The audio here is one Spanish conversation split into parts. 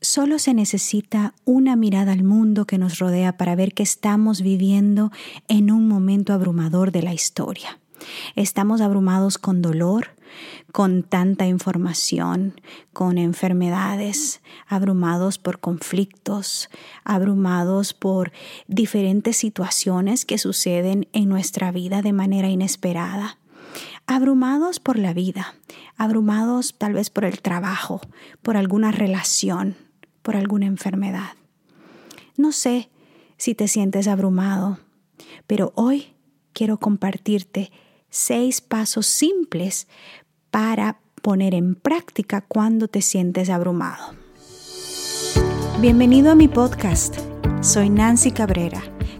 Solo se necesita una mirada al mundo que nos rodea para ver que estamos viviendo en un momento abrumador de la historia. Estamos abrumados con dolor, con tanta información, con enfermedades, abrumados por conflictos, abrumados por diferentes situaciones que suceden en nuestra vida de manera inesperada abrumados por la vida, abrumados tal vez por el trabajo, por alguna relación, por alguna enfermedad. No sé si te sientes abrumado, pero hoy quiero compartirte seis pasos simples para poner en práctica cuando te sientes abrumado. Bienvenido a mi podcast. Soy Nancy Cabrera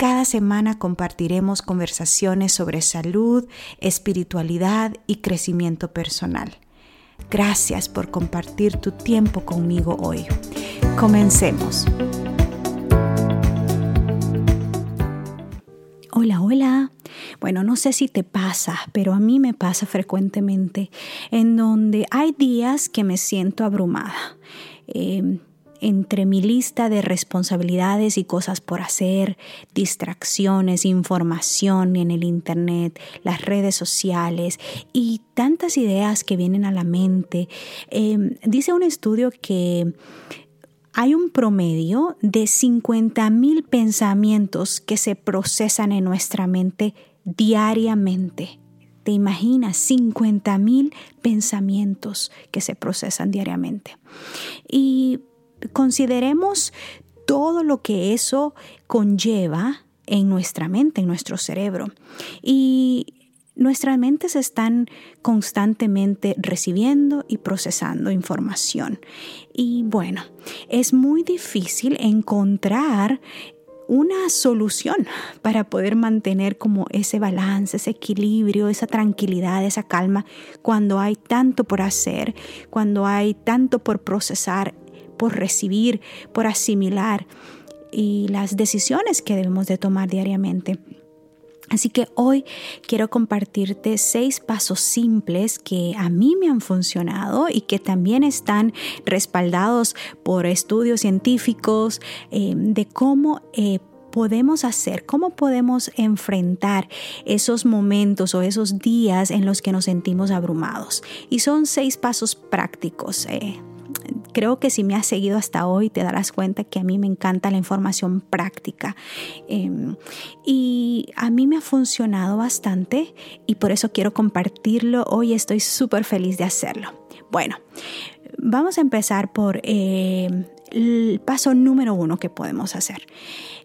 Cada semana compartiremos conversaciones sobre salud, espiritualidad y crecimiento personal. Gracias por compartir tu tiempo conmigo hoy. Comencemos. Hola, hola. Bueno, no sé si te pasa, pero a mí me pasa frecuentemente en donde hay días que me siento abrumada. Eh, entre mi lista de responsabilidades y cosas por hacer, distracciones, información en el Internet, las redes sociales y tantas ideas que vienen a la mente, em, dice un estudio que hay un promedio de 50 mil pensamientos que se procesan en nuestra mente diariamente. ¿Te imaginas 50 mil pensamientos que se procesan diariamente? Y consideremos todo lo que eso conlleva en nuestra mente, en nuestro cerebro. Y nuestras mentes están constantemente recibiendo y procesando información. Y bueno, es muy difícil encontrar una solución para poder mantener como ese balance, ese equilibrio, esa tranquilidad, esa calma cuando hay tanto por hacer, cuando hay tanto por procesar por recibir, por asimilar y las decisiones que debemos de tomar diariamente. Así que hoy quiero compartirte seis pasos simples que a mí me han funcionado y que también están respaldados por estudios científicos eh, de cómo eh, podemos hacer, cómo podemos enfrentar esos momentos o esos días en los que nos sentimos abrumados. Y son seis pasos prácticos. Eh, creo que si me has seguido hasta hoy te darás cuenta que a mí me encanta la información práctica. Em, y a mí me ha funcionado bastante y por eso quiero compartirlo. Hoy estoy súper feliz de hacerlo. Bueno, vamos a empezar por em, el paso número uno que podemos hacer.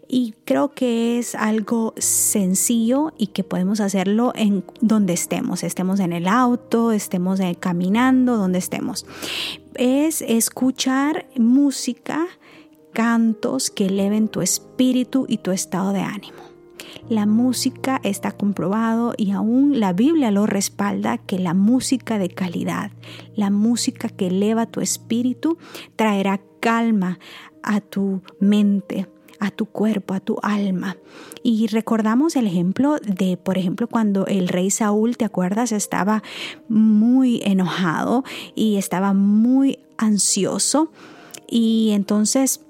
Y creo que es algo sencillo y que podemos hacerlo en donde estemos, estemos en el auto, estemos eh, caminando, donde estemos. Es escuchar música, cantos que eleven tu espíritu y tu estado de ánimo. La música está comprobado y aún la Biblia lo respalda que la música de calidad, la música que eleva tu espíritu, traerá calma a tu mente, a tu cuerpo, a tu alma. Y recordamos el ejemplo de, por ejemplo, cuando el rey Saúl, ¿te acuerdas? Estaba muy enojado y estaba muy ansioso. Y entonces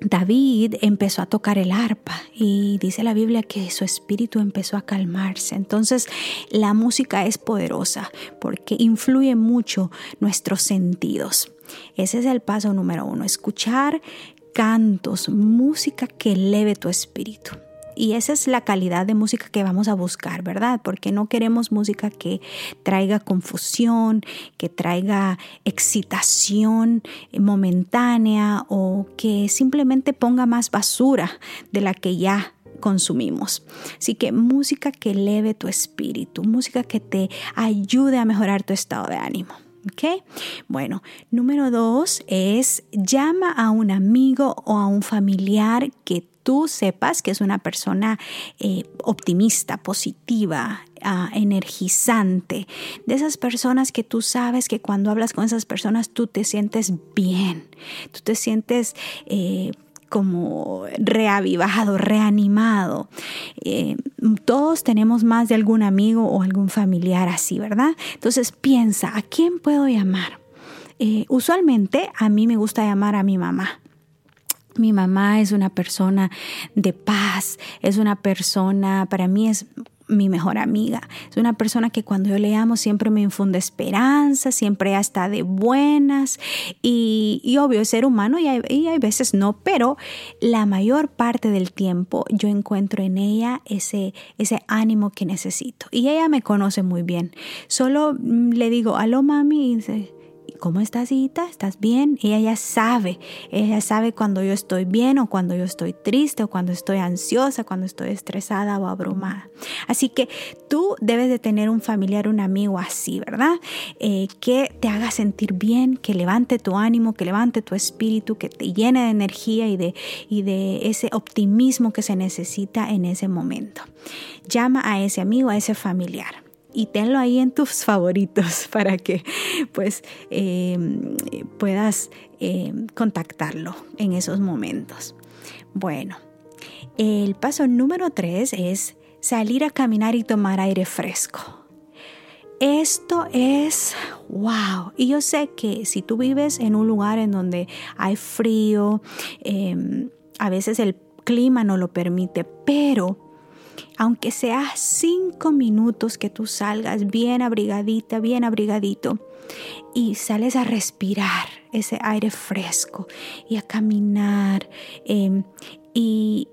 David empezó a tocar el arpa y dice la Biblia que su espíritu empezó a calmarse. Entonces la música es poderosa porque influye mucho nuestros sentidos. Ese es el paso número uno, escuchar cantos, música que eleve tu espíritu. Y esa es la calidad de música que vamos a buscar, ¿verdad? Porque no queremos música que traiga confusión, que traiga excitación momentánea o que simplemente ponga más basura de la que ya consumimos. Así que música que eleve tu espíritu, música que te ayude a mejorar tu estado de ánimo. ¿Ok? Bueno, número dos es llama a un amigo o a un familiar que tú sepas que es una persona eh, optimista, positiva, ah, energizante, de esas personas que tú sabes que cuando hablas con esas personas tú te sientes bien, tú te sientes... Eh, como reavivado, reanimado. Eh, todos tenemos más de algún amigo o algún familiar así, ¿verdad? Entonces piensa, ¿a quién puedo llamar? usualmente a mí me gusta llamar a mi mamá. Mi mamá es una persona de paz, es una persona, para mí es mi mejor amiga. Es una persona que cuando yo le amo siempre me infunde esperanza, siempre está de buenas y, obvio es ser humano y hay, y hay, veces no, pero la mayor parte del tiempo yo encuentro en ella ese, ese ánimo que necesito. Y ella me conoce muy bien. Solo mm, le digo, aló mami, y dice, ¿cómo estás, hijita? ¿Estás bien? Ella ya sabe, ella sabe cuando yo estoy bien o cuando yo estoy triste o cuando estoy ansiosa, cuando estoy estresada o abrumada. Así que tú debes de tener un familiar, un amigo así, ¿verdad? Eh, que te haga sentir bien, que levante tu ánimo, que levante tu espíritu, que te llene de energía y y de ese optimismo que se necesita en ese momento. Llama a ese amigo, a ese familiar y tenlo ahí en tus favoritos para que pues em, puedas em, contactarlo en esos momentos. Bueno, el paso número tres es salir a caminar y tomar aire fresco. Esto es wow. Y yo sé que si tú vives en un lugar en donde hay frío, em, a veces el clima no lo permite, pero aunque sea cinco minutos que tú salgas bien abrigadita, bien abrigadito, y sales a respirar ese aire fresco y a caminar em, y,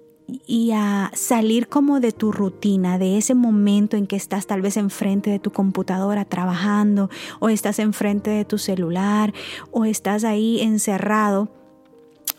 y a salir como de tu rutina, de ese momento en que estás tal vez enfrente de tu computadora trabajando o estás enfrente de tu celular o estás ahí encerrado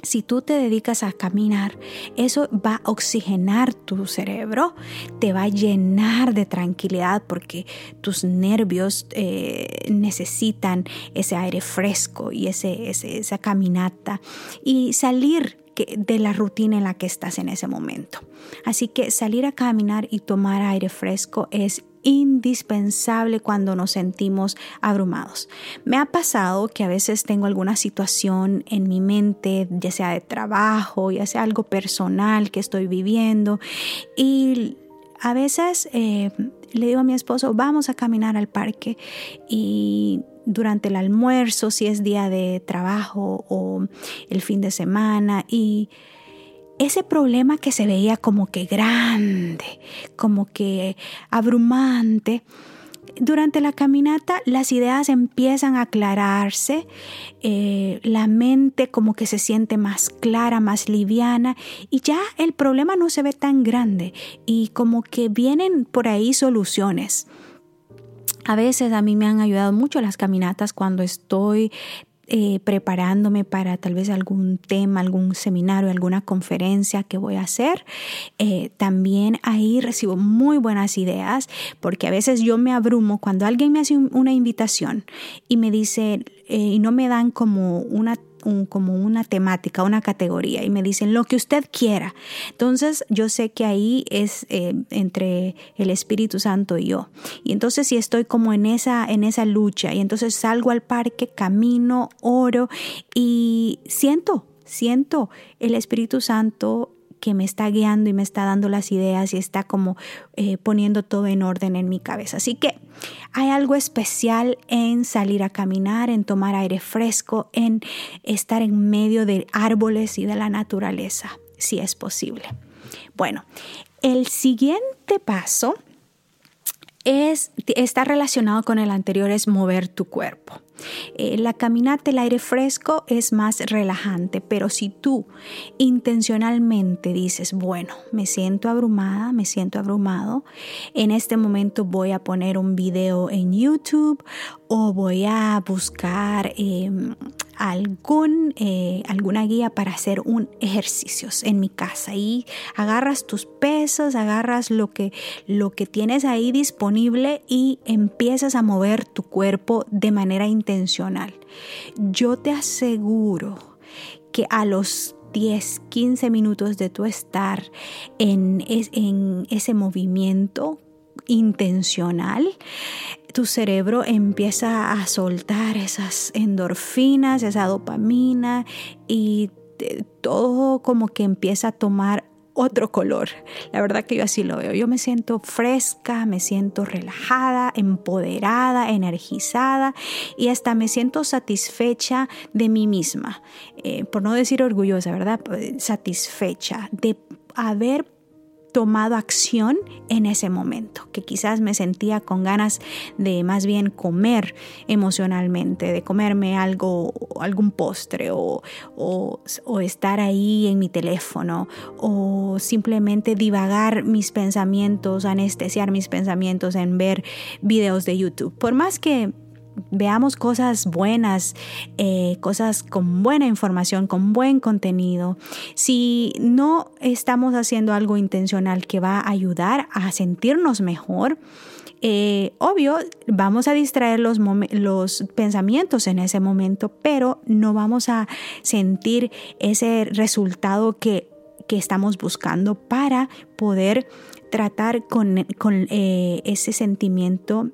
si tú te dedicas a caminar, eso va a oxigenar tu cerebro, te va a llenar de tranquilidad porque tus nervios eh, necesitan ese aire fresco y ese, esa caminata y salir de la rutina en la que estás en ese momento. Así que salir a caminar y tomar aire fresco es indispensable cuando nos sentimos abrumados. Me ha pasado que a veces tengo alguna situación en mi mente, ya sea de trabajo, ya sea algo personal que estoy viviendo y a veces eh, le digo a mi esposo, vamos a caminar al parque y durante el almuerzo, si es día de trabajo o el fin de semana y ese problema que se veía como que grande, como que abrumante, durante la caminata las ideas empiezan a aclararse, eh, la mente como que se siente más clara, más liviana y ya el problema no se ve tan grande y como que vienen por ahí soluciones. A veces a mí me han ayudado mucho las caminatas cuando estoy eh, preparándome para tal vez algún tema, algún seminario, alguna conferencia que voy a hacer. Eh, también ahí recibo muy buenas ideas porque a veces yo me abrumo cuando alguien me hace una invitación y me dice eh, y no me dan como una como una temática, una categoría y me dicen lo que usted quiera. Entonces yo sé que ahí es eh, entre el Espíritu Santo y yo. Y entonces si estoy como en esa, en esa lucha y entonces salgo al parque, camino, oro y siento, siento el Espíritu Santo que me está guiando y me está dando las ideas y está como eh, poniendo todo en orden en mi cabeza. Así que hay algo especial en salir a caminar, en tomar aire fresco, en estar en medio de árboles y de la naturaleza, si es posible. Bueno, el siguiente paso es, está relacionado con el anterior, es mover tu cuerpo. Eh, la caminata, el aire fresco es más relajante, pero si tú intencionalmente dices, bueno, me siento abrumada, me siento abrumado, en este momento voy a poner un video en YouTube o voy a buscar em, algún, eh, alguna guía para hacer un ejercicios en mi casa y agarras tus pesas, agarras lo que, lo que tienes ahí disponible y empiezas a mover tu cuerpo de manera intencional. Yo te aseguro que a los 10, 15 minutos de tu estar en, en ese movimiento intencional, tu cerebro empieza a soltar esas endorfinas, esa dopamina y todo como que empieza a tomar otro color. La verdad que yo así lo veo. Yo me siento fresca, me siento relajada, empoderada, energizada y hasta me siento satisfecha de mí misma. Eh, por no decir orgullosa, ¿verdad? Satisfecha de haber tomado acción en ese momento, que quizás me sentía con ganas de más bien comer emocionalmente, de comerme algo, algún postre o, o, o estar ahí en mi teléfono o simplemente divagar mis pensamientos, anestesiar mis pensamientos en ver videos de YouTube. Por más que veamos cosas buenas, eh, cosas con buena información, con buen contenido, si no estamos haciendo algo intencional que va a ayudar a sentirnos mejor, eh, obvio, vamos a distraer los, los, pensamientos en ese momento, pero no vamos a sentir ese resultado que, estamos buscando para poder tratar con, eh, ese sentimiento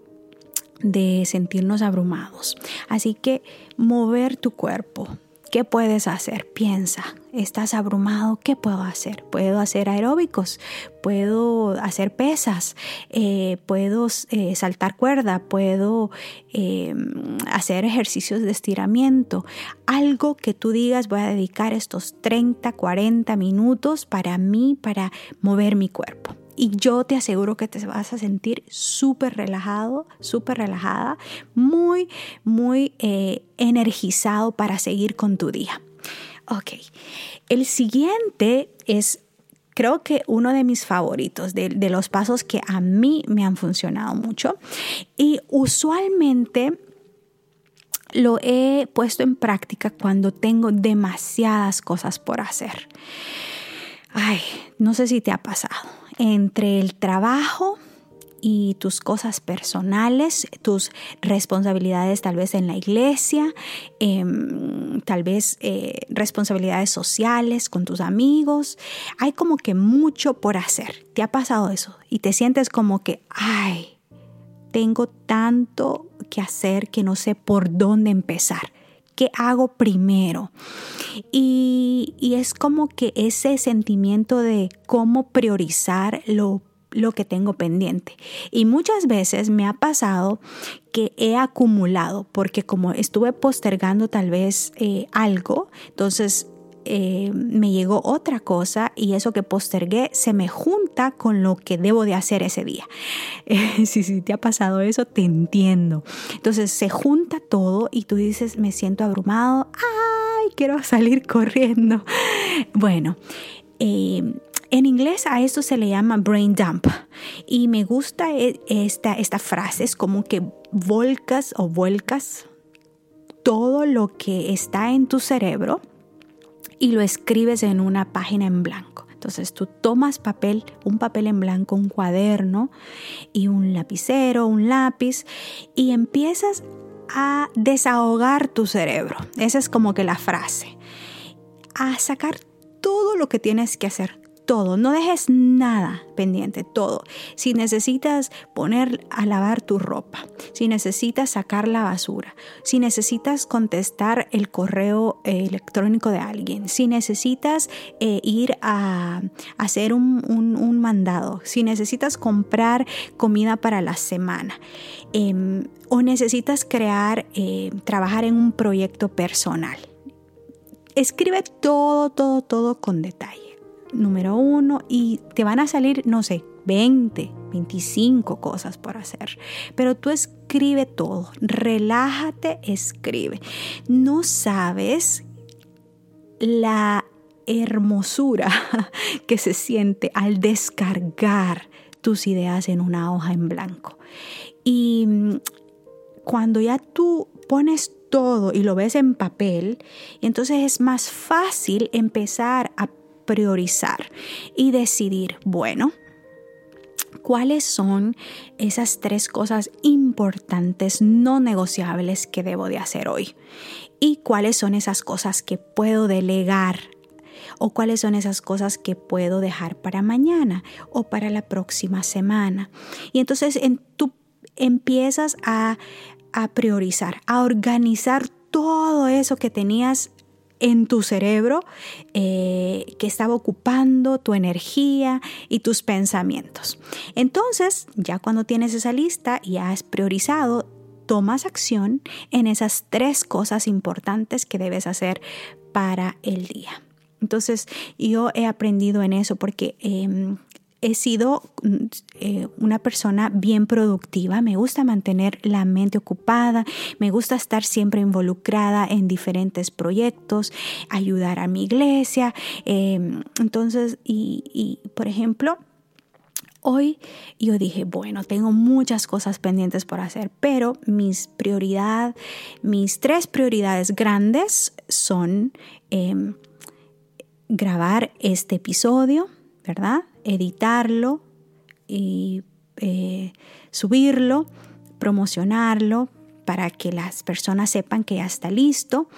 de sentirnos abrumados. Así que mover tu cuerpo. ¿Qué puedes hacer? Piensa, estás abrumado, ¿qué puedo hacer? Puedo hacer aeróbicos, puedo hacer pesas, eh, puedo eh, saltar cuerda, puedo em, hacer ejercicios de estiramiento. Algo que tú digas, voy a dedicar estos 30, 40 minutos para mí, para mover mi cuerpo. Y yo te aseguro que te vas a sentir súper relajado, súper relajada, muy, muy eh, energizado para seguir con tu día. Ok, el siguiente es creo que uno de mis favoritos, de, de, los pasos que a mí me han funcionado mucho. Y usualmente lo he puesto en práctica cuando tengo demasiadas cosas por hacer. Ay, no sé si te ha pasado entre el trabajo y tus cosas personales, tus responsabilidades tal vez en la iglesia, em, tal vez eh, responsabilidades sociales con tus amigos. Hay como que mucho por hacer. ¿Te ha pasado eso? Y te sientes como que, ay, tengo tanto que hacer que no sé por dónde empezar. ¿Qué hago primero? Y, es como que ese sentimiento de cómo priorizar lo lo que tengo pendiente. Y muchas veces me ha pasado que he acumulado, porque como estuve postergando tal vez eh, algo, entonces eh, me llegó otra cosa y eso que postergué se me junta con lo que debo de hacer ese día. si, si te ha pasado eso, te entiendo. Entonces se junta todo y tú dices, me siento abrumado, ay, quiero salir corriendo. Bueno, eh, en inglés a esto se le llama brain dump y me gusta e, esta, esta frase, es como que volcas o vuelcas todo lo que está en tu cerebro y lo escribes en una página en blanco. Entonces tú tomas papel, un papel en blanco, un cuaderno y un lapicero, un lápiz y empiezas a desahogar tu cerebro. Esa es como que la frase. A sacar todo lo que tienes que hacer, todo, no dejes nada pendiente, todo. Si necesitas poner a lavar tu ropa, si necesitas sacar la basura, si necesitas contestar el correo eh, electrónico de alguien, si necesitas eh, ir a, hacer un, mandado, si necesitas comprar comida para la semana em, o necesitas crear, eh, trabajar en un proyecto personal. Escribe todo, todo, todo con detalle número uno y te van a salir, no sé, 20, 25 cosas por hacer. Pero tú escribe todo, relájate, escribe. No sabes la hermosura que se siente al descargar tus ideas en una hoja en blanco. Y mm, cuando ya tú pones todo y lo ves en papel, entonces es más fácil empezar a priorizar y decidir, bueno, cuáles son esas tres cosas importantes no negociables que debo de hacer hoy y cuáles son esas cosas que puedo delegar o cuáles son esas cosas que puedo dejar para mañana o para la próxima semana. Y entonces en, tú empiezas a, a priorizar, a organizar todo eso que tenías en tu cerebro eh, que estaba ocupando tu energía y tus pensamientos. Entonces, ya cuando tienes esa lista y has priorizado, tomas acción en esas tres cosas importantes que debes hacer para el día. Entonces, yo he aprendido en eso porque em, he sido mm, eh, una persona bien productiva, me gusta mantener la mente ocupada, me gusta estar siempre involucrada en diferentes proyectos, ayudar a mi iglesia. Em, entonces, y, por ejemplo, Hoy yo dije, bueno, tengo muchas cosas pendientes por hacer, pero mis prioridad, mis tres prioridades grandes son em, grabar este episodio, ¿verdad? Editarlo y eh, subirlo, promocionarlo para que las personas sepan que ya está listo.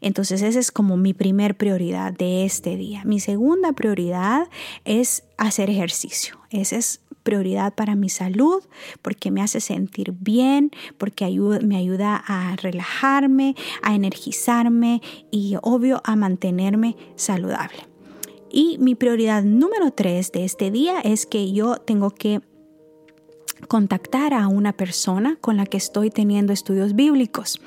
Entonces esa es como mi primer prioridad de este día. Mi segunda prioridad es hacer ejercicio. Esa es prioridad para mi salud porque me hace sentir bien, porque me ayuda a relajarme, a energizarme y obvio a mantenerme saludable. Y mi prioridad número tres de este día es que yo tengo que contactar a una persona con la que estoy teniendo estudios bíblicos.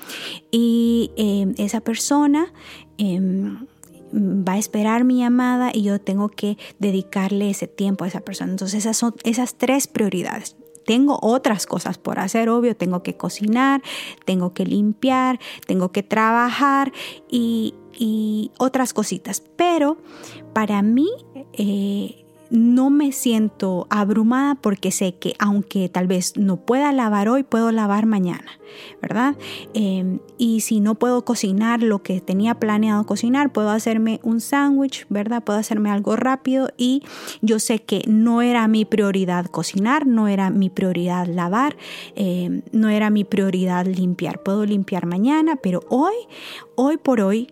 Y em, esa persona em, va a esperar mi llamada y yo tengo que dedicarle ese tiempo a esa persona. Entonces esas son esas tres prioridades. Tengo otras cosas por hacer, obvio, tengo que cocinar, tengo que limpiar, tengo que trabajar y, y otras cositas. Pero para mí eh, no me siento abrumada porque sé que aunque tal vez no pueda lavar hoy, puedo lavar mañana, ¿verdad? Em, y si no puedo cocinar lo que tenía planeado cocinar, puedo hacerme un sándwich, ¿verdad? Puedo hacerme algo rápido y yo sé que no era mi prioridad cocinar, no era mi prioridad lavar, em, no era mi prioridad limpiar. Puedo limpiar mañana, pero hoy, hoy por hoy,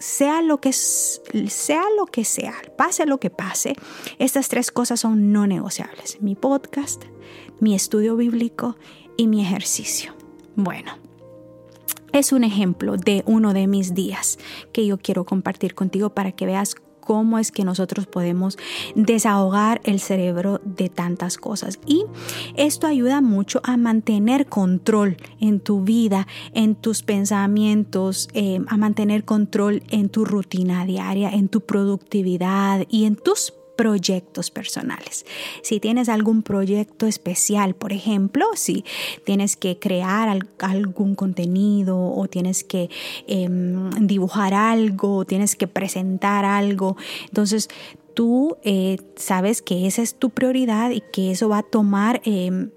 sea lo que sea lo que sea, pase lo que pase, estas tres cosas son no negociables. Mi podcast, mi estudio bíblico y mi ejercicio. Bueno, es un ejemplo de uno de mis días que yo quiero compartir contigo para que veas cómo es que nosotros podemos desahogar el cerebro de tantas cosas. Y esto ayuda mucho a mantener control en tu vida, en tus pensamientos, eh, a mantener control en tu rutina diaria, en tu productividad y en tus proyectos personales. Si tienes algún proyecto especial, por ejemplo, si tienes que crear algún contenido o tienes que em, dibujar algo, o tienes que presentar algo, entonces tú eh, sabes que esa es tu prioridad y que eso va a tomar em,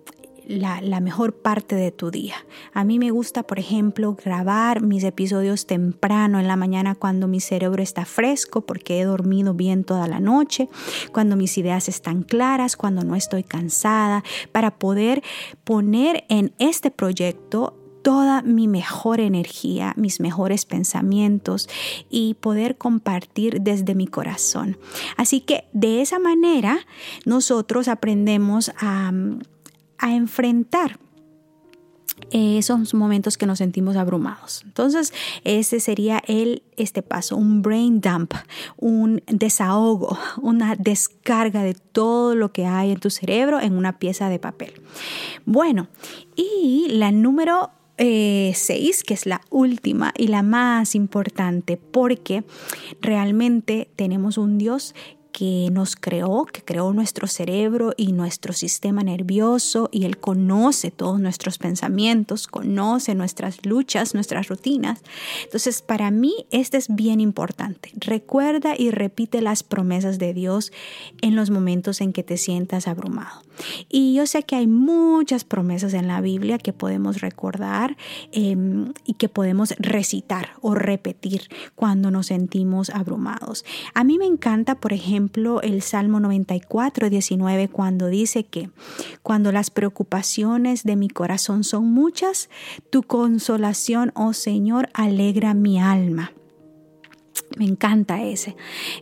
la, mejor parte de tu día. A mí me gusta, por ejemplo, grabar mis episodios temprano en la mañana cuando mi cerebro está fresco porque he dormido bien toda la noche, cuando mis ideas están claras, cuando no estoy cansada, para poder poner en este proyecto toda mi mejor energía, mis mejores pensamientos y poder compartir desde mi corazón. Así que de esa manera nosotros aprendemos a, a enfrentar esos momentos que nos sentimos abrumados. Entonces, ese sería el este paso, un brain dump, un desahogo, una descarga de todo lo que hay en tu cerebro en una pieza de papel. Bueno, y la número 6, eh, que es la última y la más importante, porque realmente tenemos un Dios que nos creó, que creó nuestro cerebro y nuestro sistema nervioso y Él conoce todos nuestros pensamientos, conoce nuestras luchas, nuestras rutinas. Entonces, para mí, este es bien importante. Recuerda y repite las promesas de Dios en los momentos en que te sientas abrumado. Y yo sé que hay muchas promesas en la Biblia que podemos recordar em, y que podemos recitar o repetir cuando nos sentimos abrumados. A mí me encanta, por ejemplo, el Salmo 94, 19, cuando dice que cuando las preocupaciones de mi corazón son muchas, tu consolación, oh Señor, alegra mi alma. Me encanta ese.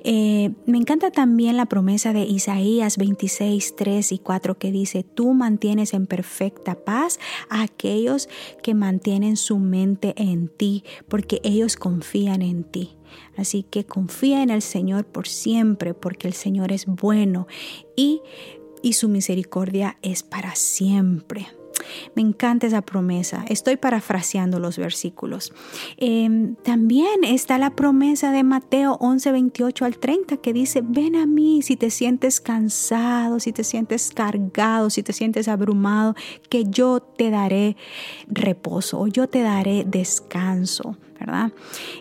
Eh, me encanta también la promesa de Isaías 26, 3 y 4 que dice, tú mantienes en perfecta paz a aquellos que mantienen su mente en ti, porque ellos confían en ti. Así que confía en el Señor por siempre, porque el Señor es bueno y, y su misericordia es para siempre. Me encanta esa promesa. Estoy parafraseando los versículos. Em, también está la promesa de Mateo 11, 28 al 30 que dice, ven a mí si te sientes cansado, si te sientes cargado, si te sientes abrumado, que yo te daré reposo o yo te daré descanso. ¿verdad?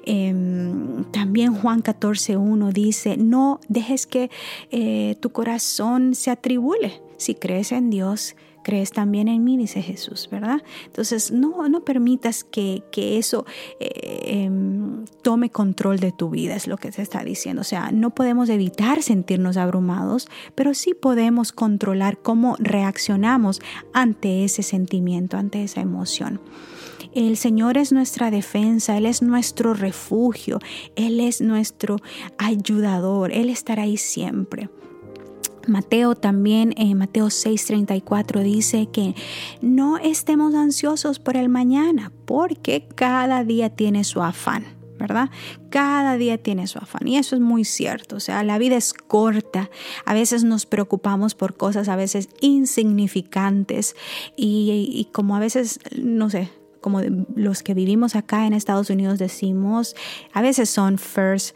Em, también Juan 14, 1 dice, no dejes que eh, tu corazón se atribule. Si crees en Dios, crees también en mí, dice Jesús, ¿verdad? Entonces, no, no permitas que, eso eh, em, tome control de tu vida, es lo que se está diciendo. O sea, no podemos evitar sentirnos abrumados, pero sí podemos controlar cómo reaccionamos ante ese sentimiento, ante esa emoción. El Señor es nuestra defensa, Él es nuestro refugio, Él es nuestro ayudador, Él estará ahí siempre. Mateo también, en Mateo 6:34 dice que no estemos ansiosos por el mañana, porque cada día tiene su afán. ¿verdad? Cada día tiene su afán y eso es muy cierto, o sea, la vida es corta, a veces nos preocupamos por cosas a veces insignificantes y, y como a veces, no sé, como los que vivimos acá en Estados Unidos decimos, a veces son first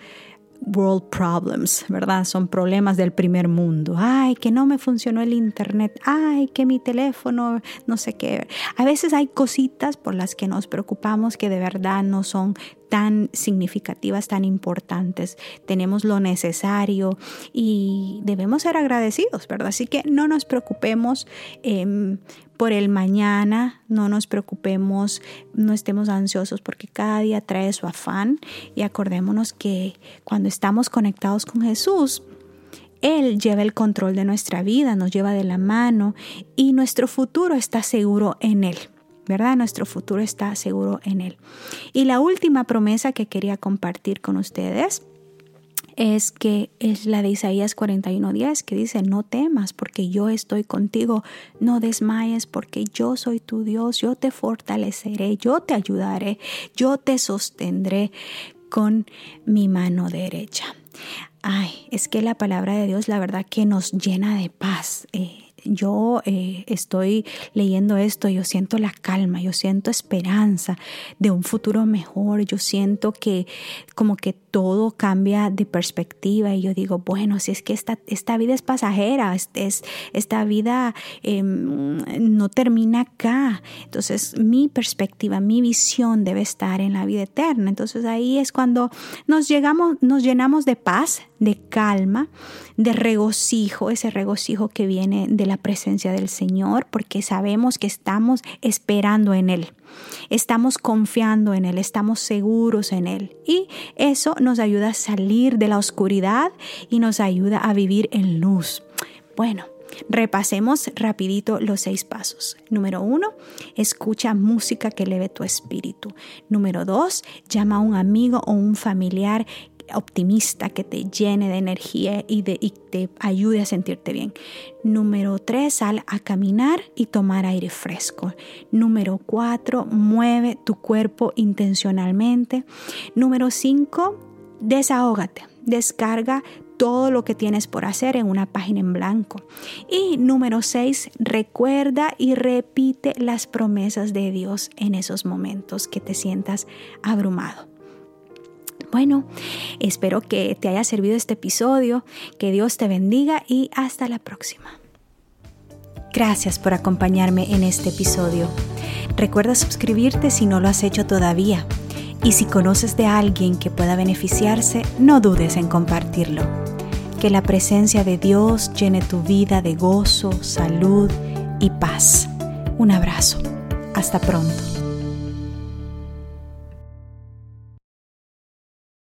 world problems, ¿verdad? Son problemas del primer mundo. Ay, que no me funcionó el internet. Ay, que mi teléfono, no sé qué. A veces hay cositas por las que nos preocupamos que de verdad no son tan significativas, tan importantes. Tenemos lo necesario y debemos ser agradecidos, ¿verdad? Así que no nos preocupemos em, por el mañana, no nos preocupemos, no estemos ansiosos porque cada día trae su afán y acordémonos que cuando estamos conectados con Jesús, él lleva el control de nuestra vida, nos lleva de la mano y nuestro futuro está seguro en Él. ¿verdad? Nuestro futuro está seguro en Él. Y la última promesa que quería compartir con ustedes es que es la de Isaías 41:10 que dice, no temas porque yo estoy contigo, no desmayes porque yo soy tu Dios, yo te fortaleceré, yo te ayudaré, yo te sostendré con mi mano derecha. Ay, es que la palabra de Dios la verdad que nos llena de paz. Eh, yo eh, estoy leyendo esto, yo siento la calma, yo siento esperanza de un futuro mejor, yo siento que como que todo cambia de perspectiva y yo digo, bueno, si es que esta, esta vida es pasajera, es, esta vida em, no termina acá, entonces mi perspectiva, mi visión debe estar en la vida eterna, entonces ahí es cuando nos, llegamos, nos llenamos de paz, de calma, de regocijo, ese regocijo que viene de la presencia del Señor, porque sabemos que estamos esperando en Él, estamos confiando en Él, estamos seguros en Él. Y eso nos ayuda a salir de la oscuridad y nos ayuda a vivir en luz. Bueno, Repasemos rapidito los seis pasos. Número uno, escucha música que eleve tu espíritu. Número dos, llama a un amigo o un familiar optimista que te llene de energía y, de, te ayude a sentirte bien. Número tres, sal a caminar y tomar aire fresco. Número cuatro, mueve tu cuerpo intencionalmente. Número cinco, desahógate. Descarga todo lo que tienes por hacer en una página en blanco. Y número seis, recuerda y repite las promesas de Dios en esos momentos que te sientas abrumado. Bueno, espero que te haya servido este episodio, que Dios te bendiga y hasta la próxima. Gracias por acompañarme en este episodio. Recuerda suscribirte si no lo has hecho todavía. Y si conoces de alguien que pueda beneficiarse, no dudes en compartirlo. Que la presencia de Dios llene tu vida de gozo, salud y paz. Un abrazo. Hasta pronto.